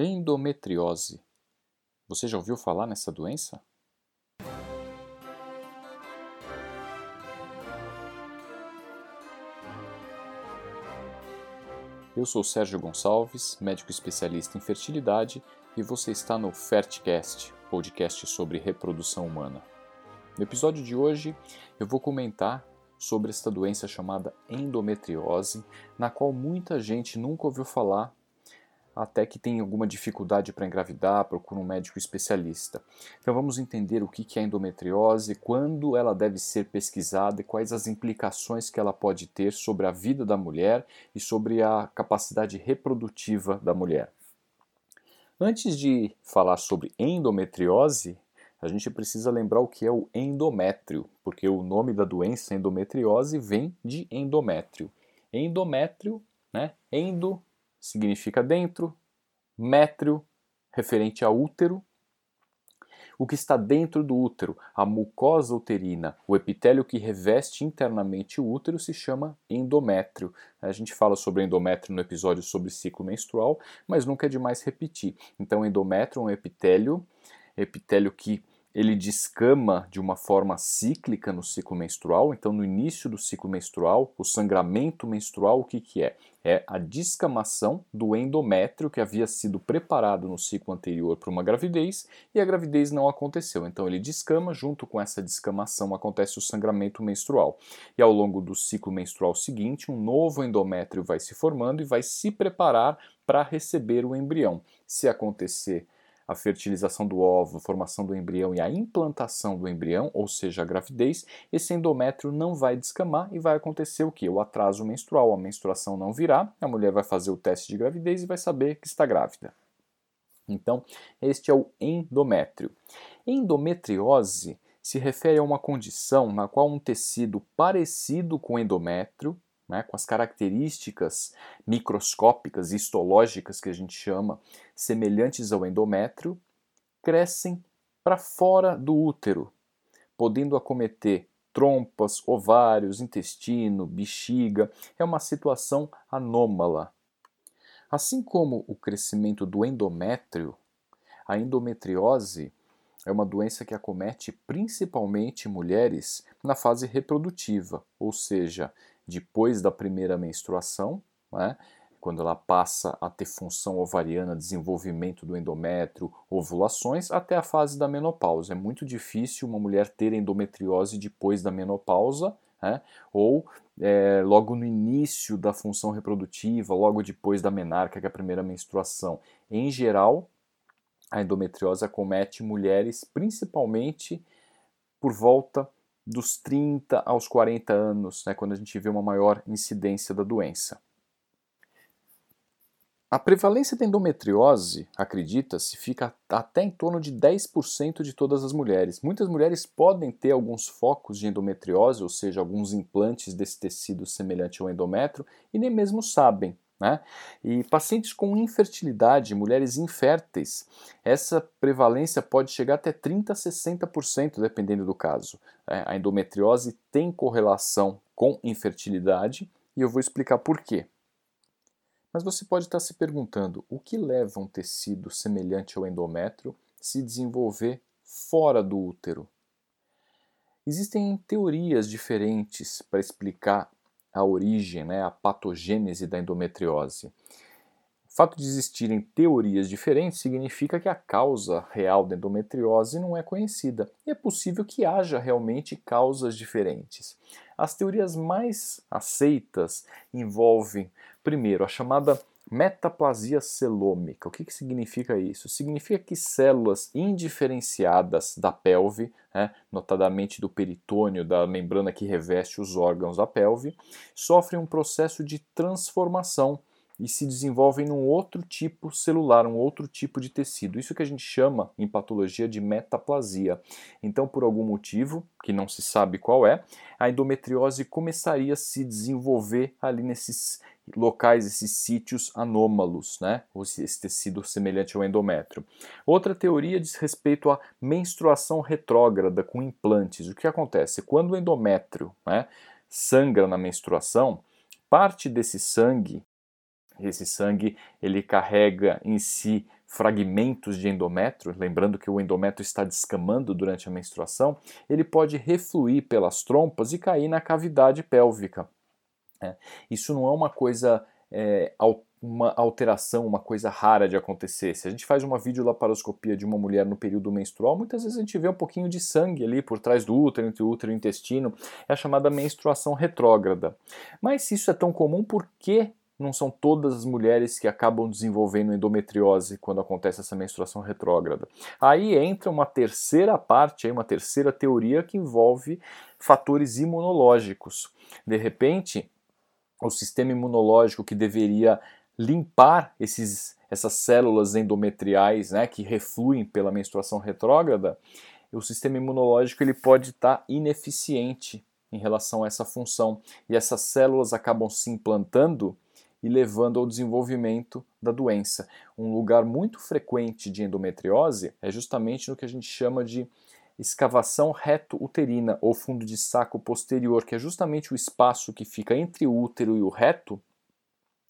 Endometriose. Você já ouviu falar nessa doença? Eu sou Sérgio Gonçalves, médico especialista em fertilidade, e você está no Fertcast, podcast sobre reprodução humana. No episódio de hoje, eu vou comentar sobre esta doença chamada endometriose, na qual muita gente nunca ouviu falar até que tem alguma dificuldade para engravidar, procura um médico especialista. Então vamos entender o que é endometriose, quando ela deve ser pesquisada e quais as implicações que ela pode ter sobre a vida da mulher e sobre a capacidade reprodutiva da mulher. Antes de falar sobre endometriose, a gente precisa lembrar o que é o endométrio, porque o nome da doença endometriose vem de endométrio. Endométrio, né? Endo significa dentro, métrio, referente a útero. O que está dentro do útero, a mucosa uterina, o epitélio que reveste internamente o útero, se chama endométrio. A gente fala sobre endométrio no episódio sobre ciclo menstrual, mas nunca é demais repetir. Então, endométrio é um epitélio, epitélio que ele descama de uma forma cíclica no ciclo menstrual. Então, no início do ciclo menstrual, o sangramento menstrual, o que, que é? É a descamação do endométrio que havia sido preparado no ciclo anterior para uma gravidez e a gravidez não aconteceu. Então, ele descama, junto com essa descamação acontece o sangramento menstrual. E ao longo do ciclo menstrual seguinte, um novo endométrio vai se formando e vai se preparar para receber o embrião. Se acontecer a fertilização do a formação do embrião e a implantação do embrião, ou seja, a gravidez, esse endométrio não vai descamar e vai acontecer o que? O atraso menstrual, a menstruação não virá, a mulher vai fazer o teste de gravidez e vai saber que está grávida. Então, este é o endométrio. Endometriose se refere a uma condição na qual um tecido parecido com endométrio né, com as características microscópicas, histológicas que a gente chama, semelhantes ao endométrio, crescem para fora do útero, podendo acometer trompas, ovários, intestino, bexiga. É uma situação anômala. Assim como o crescimento do endométrio, a endometriose é uma doença que acomete principalmente mulheres na fase reprodutiva, ou seja, depois da primeira menstruação, né, quando ela passa a ter função ovariana, desenvolvimento do endométrio, ovulações, até a fase da menopausa. É muito difícil uma mulher ter endometriose depois da menopausa, né, ou é, logo no início da função reprodutiva, logo depois da menarca, que é a primeira menstruação. Em geral, a endometriose acomete mulheres principalmente por volta dos 30 aos 40 anos, né, quando a gente vê uma maior incidência da doença. A prevalência da endometriose, acredita-se, fica até em torno de 10% de todas as mulheres. Muitas mulheres podem ter alguns focos de endometriose, ou seja, alguns implantes desse tecido semelhante ao endométrio, e nem mesmo sabem. Né? E pacientes com infertilidade, mulheres inférteis, essa prevalência pode chegar até 30% a 60%, dependendo do caso. É, a endometriose tem correlação com infertilidade e eu vou explicar por quê. Mas você pode estar se perguntando o que leva um tecido semelhante ao endométrio se desenvolver fora do útero? Existem teorias diferentes para explicar a origem, né, a patogênese da endometriose. O fato de existirem teorias diferentes significa que a causa real da endometriose não é conhecida e é possível que haja realmente causas diferentes. As teorias mais aceitas envolvem, primeiro, a chamada Metaplasia celômica. O que, que significa isso? Significa que células indiferenciadas da pelve, né, notadamente do peritônio, da membrana que reveste os órgãos da pelve, sofrem um processo de transformação e se desenvolvem num outro tipo celular, um outro tipo de tecido. Isso que a gente chama em patologia de metaplasia. Então, por algum motivo, que não se sabe qual é, a endometriose começaria a se desenvolver ali nesses locais, esses sítios anômalos, né? esse tecido semelhante ao endométrio. Outra teoria diz respeito à menstruação retrógrada com implantes. O que acontece? Quando o endométrio né, sangra na menstruação, parte desse sangue, esse sangue ele carrega em si fragmentos de endométrio, lembrando que o endométrio está descamando durante a menstruação, ele pode refluir pelas trompas e cair na cavidade pélvica. É, isso não é uma coisa é, uma alteração, uma coisa rara de acontecer. Se a gente faz uma videolaparoscopia de uma mulher no período menstrual, muitas vezes a gente vê um pouquinho de sangue ali por trás do útero, entre o útero e o intestino. É a chamada menstruação retrógrada. Mas se isso é tão comum, por que não são todas as mulheres que acabam desenvolvendo endometriose quando acontece essa menstruação retrógrada. Aí entra uma terceira parte, uma terceira teoria que envolve fatores imunológicos. De repente, o sistema imunológico que deveria limpar esses, essas células endometriais né, que refluem pela menstruação retrógrada, o sistema imunológico ele pode estar ineficiente em relação a essa função e essas células acabam se implantando e levando ao desenvolvimento da doença. Um lugar muito frequente de endometriose é justamente no que a gente chama de escavação reto-uterina ou fundo de saco posterior, que é justamente o espaço que fica entre o útero e o reto,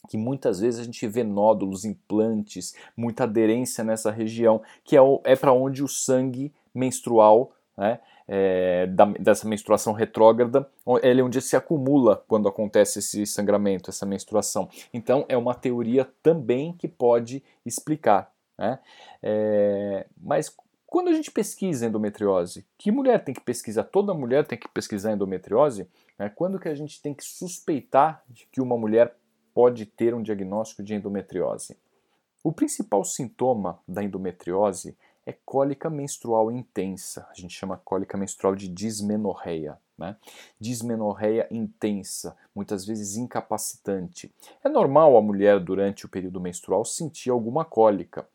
que muitas vezes a gente vê nódulos, implantes, muita aderência nessa região, que é, é para onde o sangue menstrual, né, é, da, dessa menstruação retrógrada, ele é onde se acumula quando acontece esse sangramento, essa menstruação. Então é uma teoria também que pode explicar. Né? É, mas quando a gente pesquisa endometriose, que mulher tem que pesquisar? Toda mulher tem que pesquisar endometriose? Né? Quando que a gente tem que suspeitar de que uma mulher pode ter um diagnóstico de endometriose? O principal sintoma da endometriose é cólica menstrual intensa. A gente chama cólica menstrual de dismenorreia. Né? Dismenorreia intensa, muitas vezes incapacitante. É normal a mulher, durante o período menstrual, sentir alguma cólica.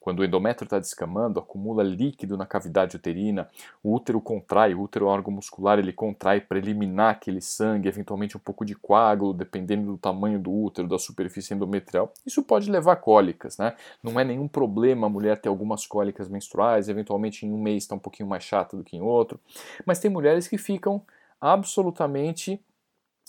Quando o endométrio está descamando, acumula líquido na cavidade uterina, o útero contrai, o útero é um órgão muscular, ele contrai para eliminar aquele sangue, eventualmente um pouco de coágulo, dependendo do tamanho do útero, da superfície endometrial. Isso pode levar a cólicas, né? Não é nenhum problema a mulher ter algumas cólicas menstruais, eventualmente em um mês está um pouquinho mais chato do que em outro, mas tem mulheres que ficam absolutamente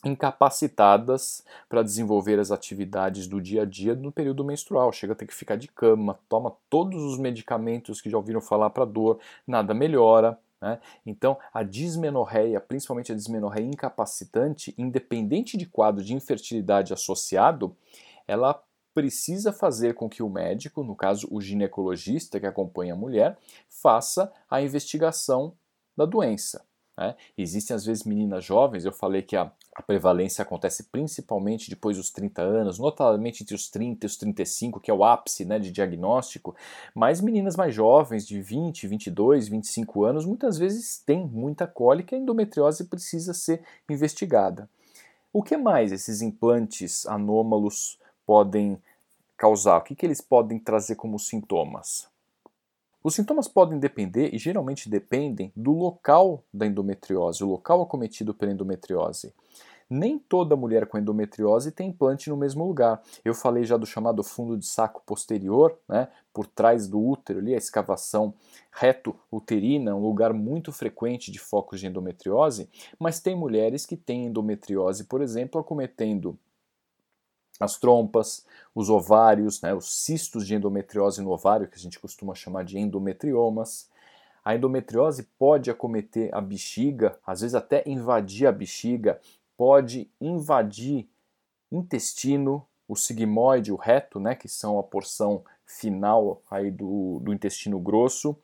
incapacitadas para desenvolver as atividades do dia a dia no período menstrual. Chega a ter que ficar de cama, toma todos os medicamentos que já ouviram falar para dor, nada melhora. Né? Então, a dismenorreia, principalmente a dismenorreia incapacitante, independente de quadro de infertilidade associado, ela precisa fazer com que o médico, no caso o ginecologista que acompanha a mulher, faça a investigação da doença. Né? Existem às vezes meninas jovens, eu falei que a, a, prevalência acontece principalmente depois dos 30 anos, notadamente entre os 30 e os 35, que é o ápice né, de diagnóstico, mas meninas mais jovens, de 20, 22, 25 anos, muitas vezes têm muita cólica e a endometriose precisa ser investigada. O que mais esses implantes anômalos podem causar? O que, que eles podem trazer como sintomas? Os sintomas podem depender, e geralmente dependem, do local da endometriose, o local acometido pela endometriose. Nem toda mulher com endometriose tem implante no mesmo lugar. Eu falei já do chamado fundo de saco posterior, né, por trás do útero, ali, a escavação reto-uterina, um lugar muito frequente de focos de endometriose, mas tem mulheres que têm endometriose, por exemplo, acometendo as trompas, os ovários, né, os cistos de endometriose no ovário, que a gente costuma chamar de endometriomas. A endometriose pode acometer a bexiga, às vezes até invadir a bexiga, pode invadir intestino, o sigmoide, o reto, né, que são a porção final aí do, do intestino grosso.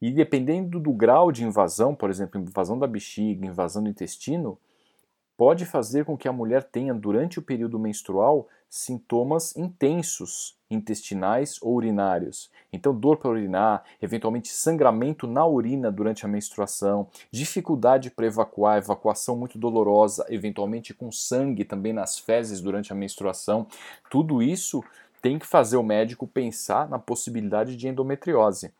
E dependendo do grau de invasão, por exemplo, invasão da bexiga, invasão do intestino, pode fazer com que a mulher tenha, durante o período menstrual, sintomas intensos intestinais ou urinários. Então, dor para urinar, eventualmente sangramento na urina durante a menstruação, dificuldade para evacuar, evacuação muito dolorosa, eventualmente com sangue também nas fezes durante a menstruação. Tudo isso tem que fazer o médico pensar na possibilidade de endometriose.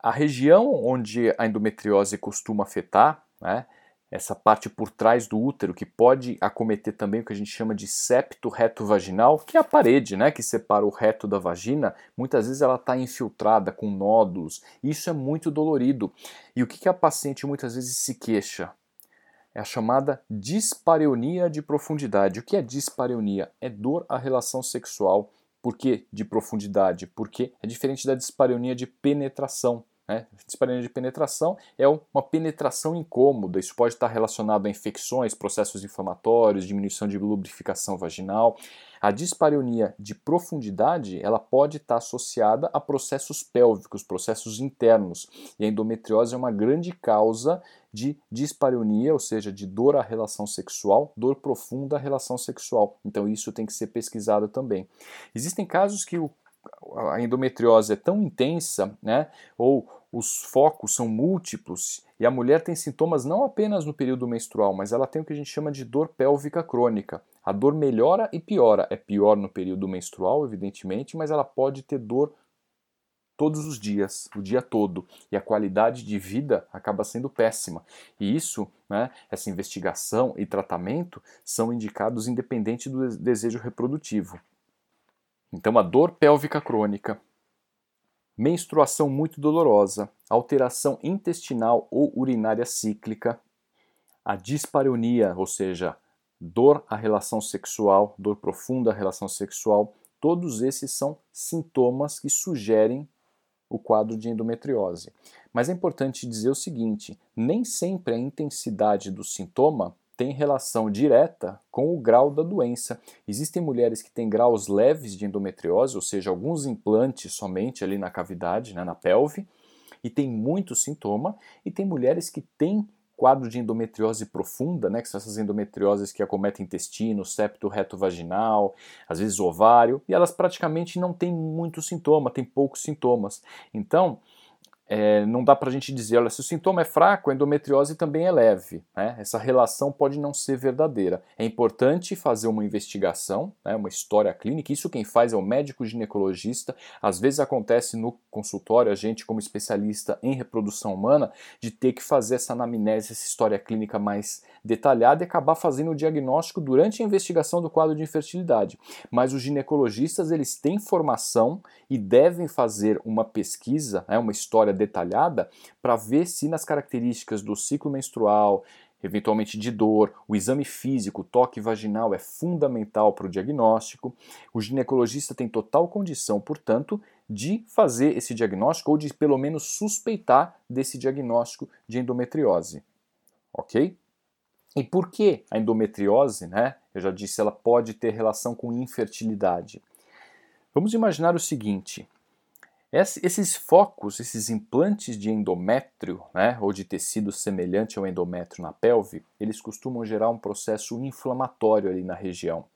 A região onde a endometriose costuma afetar, né, essa parte por trás do útero, que pode acometer também o que a gente chama de septo reto vaginal, que é a parede né, que separa o reto da vagina, muitas vezes ela está infiltrada com nódulos. Isso é muito dolorido. E o que, que a paciente muitas vezes se queixa? É a chamada dispareunia de profundidade. O que é dispareunia? É dor à relação sexual Por que de profundidade? Porque é diferente da dispareunia de penetração. Né? De penetração é uma penetração incômoda, isso pode estar relacionado a infecções, processos inflamatórios, diminuição de lubrificação vaginal. A dispareunia de profundidade ela pode estar associada a processos pélvicos, processos internos, e a endometriose é uma grande causa de dispareunia, ou seja, de dor à relação sexual, dor profunda à relação sexual. Então isso tem que ser pesquisado também. Existem casos que o a endometriose é tão intensa, né, ou os focos são múltiplos e a mulher tem sintomas não apenas no período menstrual, mas ela tem o que a gente chama de dor pélvica crônica. A dor melhora e piora. É pior no período menstrual, evidentemente, mas ela pode ter dor todos os dias, o dia todo, e a qualidade de vida acaba sendo péssima. E isso, né, essa investigação e tratamento são indicados independente do desejo reprodutivo. Então, a dor pélvica crônica, menstruação muito dolorosa, alteração intestinal ou urinária cíclica, a dispareunia, ou seja, dor à relação sexual, dor profunda à relação sexual, todos esses são sintomas que sugerem o quadro de endometriose. Mas é importante dizer o seguinte: nem sempre a intensidade do sintoma tem relação direta com o grau da doença. Existem mulheres que têm graus leves de endometriose, ou seja, alguns implantes somente ali na cavidade, né, na pelve, e tem muito sintoma, e tem mulheres que têm quadro de endometriose profunda, né, que são essas endometrioses que acometem intestino, septo reto vaginal, às vezes ovário, e elas praticamente não têm muito sintoma, têm poucos sintomas. Então, é, não dá para a gente dizer, olha, se o sintoma é fraco, a endometriose também é leve. Né? Essa relação pode não ser verdadeira. É importante fazer uma investigação, né, uma história clínica. Isso quem faz é o médico ginecologista. Às vezes acontece no consultório, a gente, como especialista em reprodução humana, de ter que fazer essa anamnese, essa história clínica mais detalhada e acabar fazendo o diagnóstico durante a investigação do quadro de infertilidade. Mas os ginecologistas eles têm formação e devem fazer uma pesquisa, né, uma história detalhada, para ver se nas características do ciclo menstrual, eventualmente de dor, o exame físico, o toque vaginal é fundamental para o diagnóstico. O ginecologista tem total condição, portanto, de fazer esse diagnóstico ou de pelo menos suspeitar desse diagnóstico de endometriose. Ok? E por que a endometriose, né? Eu já disse, ela pode ter relação com infertilidade. Vamos imaginar o seguinte: esses focos, esses implantes de endométrio, né, ou de tecido semelhante ao endométrio na pelve, eles costumam gerar um processo inflamatório ali na região.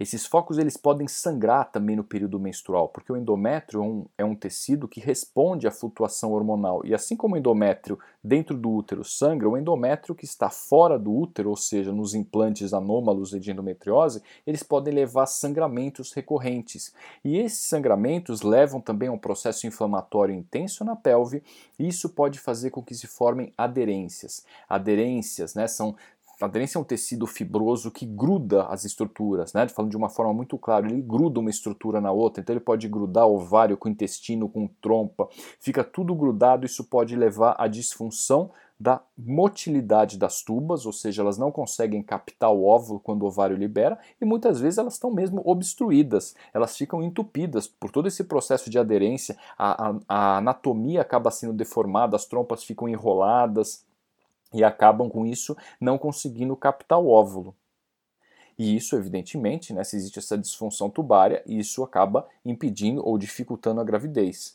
Esses focos eles podem sangrar também no período menstrual, porque o endométrio é um, é um, tecido que responde à flutuação hormonal. E assim como o endométrio dentro do útero sangra, o endométrio que está fora do útero, ou seja, nos implantes anômalos de endometriose, eles podem levar sangramentos recorrentes. E esses sangramentos levam também a um processo inflamatório intenso na pelve, e isso pode fazer com que se formem aderências. Aderências né, são a aderência é um tecido fibroso que gruda as estruturas, né? Falando de uma forma muito clara, ele gruda uma estrutura na outra, então ele pode grudar ovário com intestino, com trompa, fica tudo grudado, isso pode levar à disfunção da motilidade das tubas, ou seja, elas não conseguem captar o óvulo quando o ovário libera, e muitas vezes elas estão mesmo obstruídas, elas ficam entupidas por todo esse processo de aderência, a, a, a anatomia acaba sendo deformada, as trompas ficam enroladas, e acabam com isso não conseguindo captar o óvulo. E isso, evidentemente, né, se existe essa disfunção tubária, isso acaba impedindo ou dificultando a gravidez.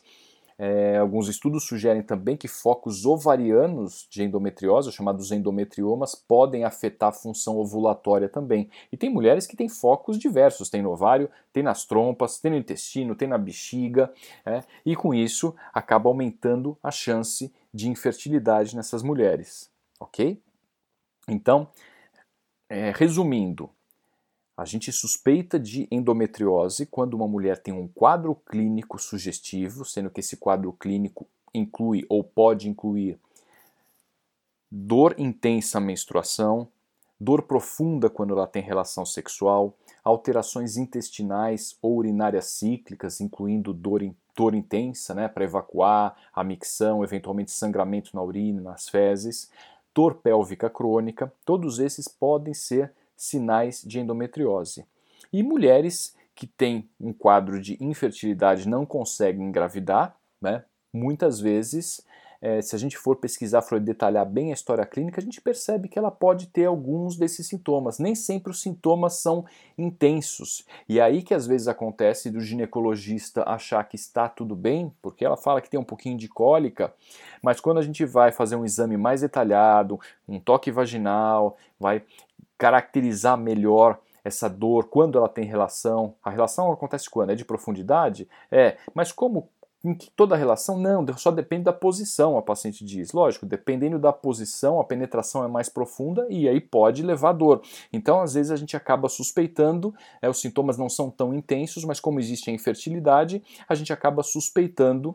É, alguns estudos sugerem também que focos ovarianos de endometriose, chamados endometriomas, podem afetar a função ovulatória também. E tem mulheres que têm focos diversos: tem no ovário, tem nas trompas, tem no intestino, tem na bexiga, é, e com isso acaba aumentando a chance de infertilidade nessas mulheres ok? Então, é, resumindo, a gente suspeita de endometriose quando uma mulher tem um quadro clínico sugestivo, sendo que esse quadro clínico inclui ou pode incluir dor intensa à menstruação, dor profunda quando ela tem relação sexual, alterações intestinais ou urinárias cíclicas, incluindo dor, dor intensa né, para evacuar, a micção, eventualmente sangramento na urina, nas fezes, dor pélvica crônica, todos esses podem ser sinais de endometriose. E mulheres que tem um quadro de infertilidade não consegue engravidar, né? Muitas vezes é, se a gente for pesquisar, for detalhar bem a história clínica, a gente percebe que ela pode ter alguns desses sintomas. Nem sempre os sintomas são intensos. E é aí que às vezes acontece do ginecologista achar que está tudo bem, porque ela fala que tem um pouquinho de cólica, mas quando a gente vai fazer um exame mais detalhado, um toque vaginal, vai caracterizar melhor essa dor, quando ela tem relação. A relação acontece quando? É de profundidade? É, mas como em que toda relação, não, só depende da posição, a paciente diz. Lógico, dependendo da posição, a penetração é mais profunda e aí pode levar dor. Então, às vezes, a gente acaba suspeitando, é, os sintomas não são tão intensos, mas como existe a infertilidade, a gente acaba suspeitando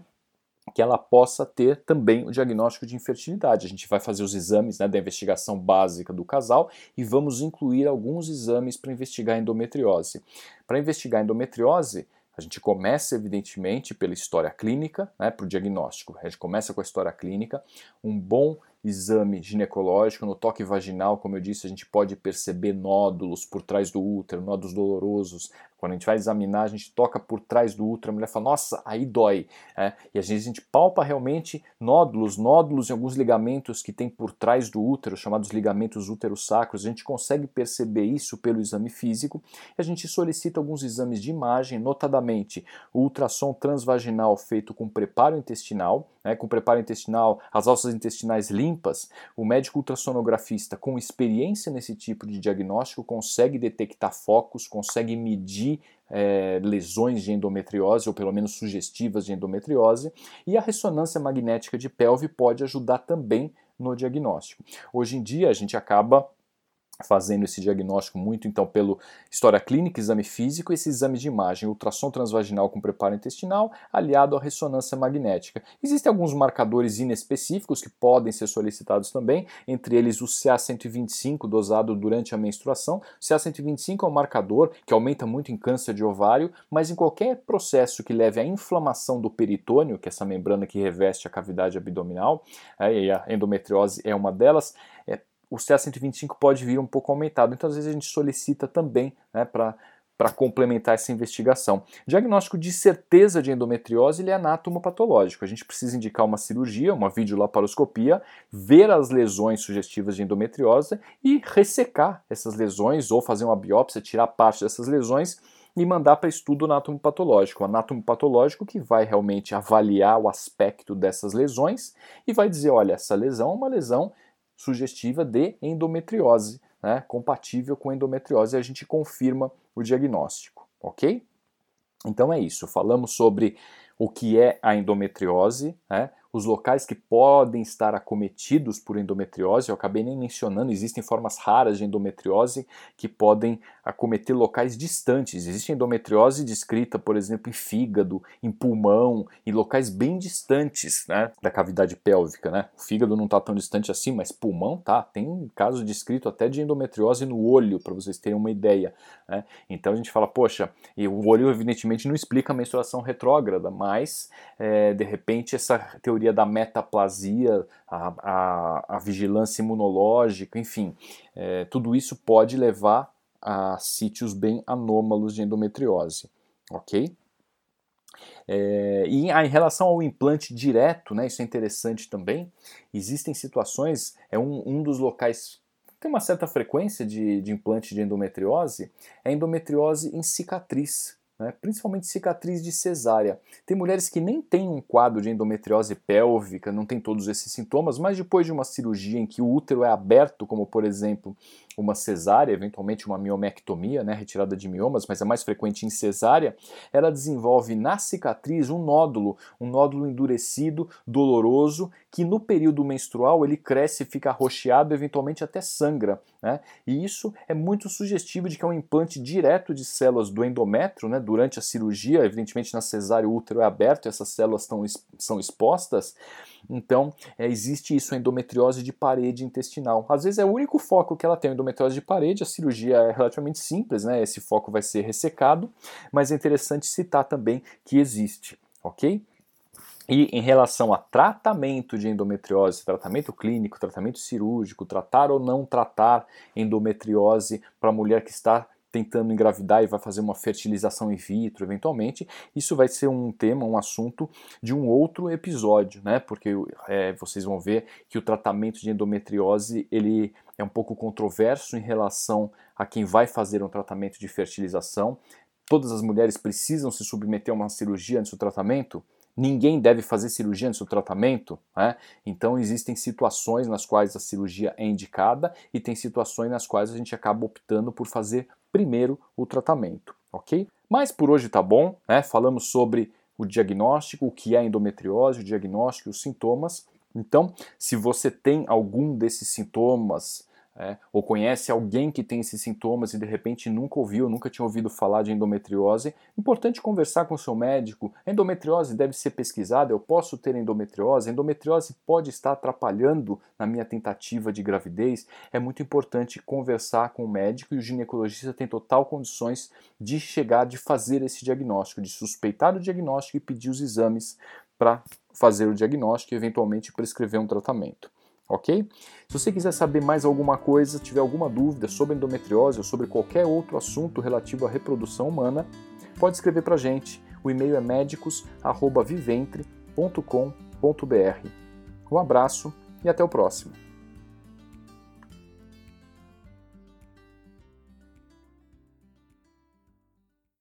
que ela possa ter também o diagnóstico de infertilidade. A gente vai fazer os exames né, da investigação básica do casal e vamos incluir alguns exames para investigar a endometriose. Para investigar a endometriose, a gente começa, evidentemente, pela história clínica, né, para o diagnóstico. A gente começa com a história clínica, um bom exame ginecológico, no toque vaginal, como eu disse, a gente pode perceber nódulos por trás do útero, nódulos dolorosos. Quando a gente vai examinar, a gente toca por trás do útero, a mulher fala, nossa, aí dói. É, e às vezes a gente palpa realmente nódulos, nódulos em alguns ligamentos que tem por trás do útero, chamados ligamentos útero-sacros. A gente consegue perceber isso pelo exame físico e a gente solicita alguns exames de imagem, notadamente o ultrassom transvaginal feito com preparo intestinal, né, com preparo intestinal, as alças intestinais limpas, o médico ultrassonografista com experiência nesse tipo de diagnóstico consegue detectar focos, consegue medir é, lesões de endometriose, ou pelo menos sugestivas de endometriose, e a ressonância magnética de pelve pode ajudar também no diagnóstico. Hoje em dia a gente acaba fazendo esse diagnóstico muito então pelo história clínica, exame físico, esse exame de imagem, ultrassom transvaginal com preparo intestinal, aliado à ressonância magnética. Existem alguns marcadores inespecíficos que podem ser solicitados também, entre eles o CA125 dosado durante a menstruação. O CA125 é um marcador que aumenta muito em câncer de ovário, mas em qualquer processo que leve à inflamação do peritônio, que é essa membrana que reveste a cavidade abdominal, é, e a endometriose é uma delas, é, o CA125 pode vir um pouco aumentado. Então, às vezes, a gente solicita também né, para para complementar essa investigação. Diagnóstico de certeza de endometriose ele é anatomopatológico. A gente precisa indicar uma cirurgia, uma videolaparoscopia, ver as lesões sugestivas de endometriose e ressecar essas lesões ou fazer uma biópsia, tirar parte dessas lesões e mandar para estudo anatomopatológico. O anatomopatológico que vai realmente avaliar o aspecto dessas lesões e vai dizer, olha, essa lesão é uma lesão sugestiva de endometriose, né, compatível com endometriose, e a gente confirma o diagnóstico, ok? Então é isso, falamos sobre o que é a endometriose, né, os locais que podem estar acometidos por endometriose, eu acabei nem mencionando, existem formas raras de endometriose que podem acometer locais distantes. Existe endometriose descrita, por exemplo, em fígado, em pulmão, em locais bem distantes né, da cavidade pélvica. Né? O fígado não está tão distante assim, mas pulmão tá. Tem caso descrito até de endometriose no olho, para vocês terem uma ideia. Né? Então a gente fala, poxa, e o olho evidentemente não explica a menstruação retrógrada, mas é, de repente essa teoria teoria da metaplasia, a, a, a vigilância imunológica, enfim, é, tudo isso pode levar a sítios bem anômalos de endometriose, ok? É, e em relação ao implante direto, né, isso é interessante também, existem situações, é um, um dos locais tem uma certa frequência de, de implante de endometriose, é endometriose em cicatriz né, principalmente cicatriz de cesárea. Tem mulheres que nem têm um quadro de endometriose pélvica, não tem todos esses sintomas, mas depois de uma cirurgia em que o útero é aberto, como por exemplo uma cesárea, eventualmente uma miomectomia, né, retirada de miomas, mas é mais frequente em cesárea, ela desenvolve na cicatriz um nódulo, um nódulo endurecido, doloroso, que no período menstrual ele cresce, fica arroxeado, eventualmente até sangra. Né? E isso é muito sugestivo de que é um implante direto de células do endométrio, né? durante a cirurgia, evidentemente na cesárea o útero é aberto, essas células estão, são expostas, então é, existe isso, a endometriose de parede intestinal. Às vezes é o único foco que ela tem, a endometriose de parede, a cirurgia é relativamente simples, né? esse foco vai ser ressecado, mas é interessante citar também que existe, ok? E em relação a tratamento de endometriose, tratamento clínico, tratamento cirúrgico, tratar ou não tratar endometriose para a mulher que está tentando engravidar e vai fazer uma fertilização in vitro eventualmente, isso vai ser um tema, um assunto de um outro episódio, né? Porque é, vocês vão ver que o tratamento de endometriose ele é um pouco controverso em relação a quem vai fazer um tratamento de fertilização. Todas as mulheres precisam se submeter a uma cirurgia antes do tratamento? ninguém deve fazer cirurgia antes do tratamento, né? então existem situações nas quais a cirurgia é indicada e tem situações nas quais a gente acaba optando por fazer primeiro o tratamento, ok? Mas por hoje tá bom, né? Falamos sobre o diagnóstico, o que é endometriose, o diagnóstico e os sintomas. Então, se você tem algum desses sintomas, é, ou conhece alguém que tem esses sintomas e de repente nunca ouviu, nunca tinha ouvido falar de endometriose, importante conversar com o seu médico. A endometriose deve ser pesquisada, eu posso ter endometriose, a endometriose pode estar atrapalhando na minha tentativa de gravidez. É muito importante conversar com o médico e o ginecologista tem total condições de chegar, de fazer esse diagnóstico, de suspeitar o diagnóstico e pedir os exames para fazer o diagnóstico e eventualmente prescrever um tratamento ok? Se você quiser saber mais alguma coisa, tiver alguma dúvida sobre endometriose ou sobre qualquer outro assunto relativo à reprodução humana, pode escrever para a gente. O e-mail é médicos@viventre.com.br. Um abraço e até o próximo.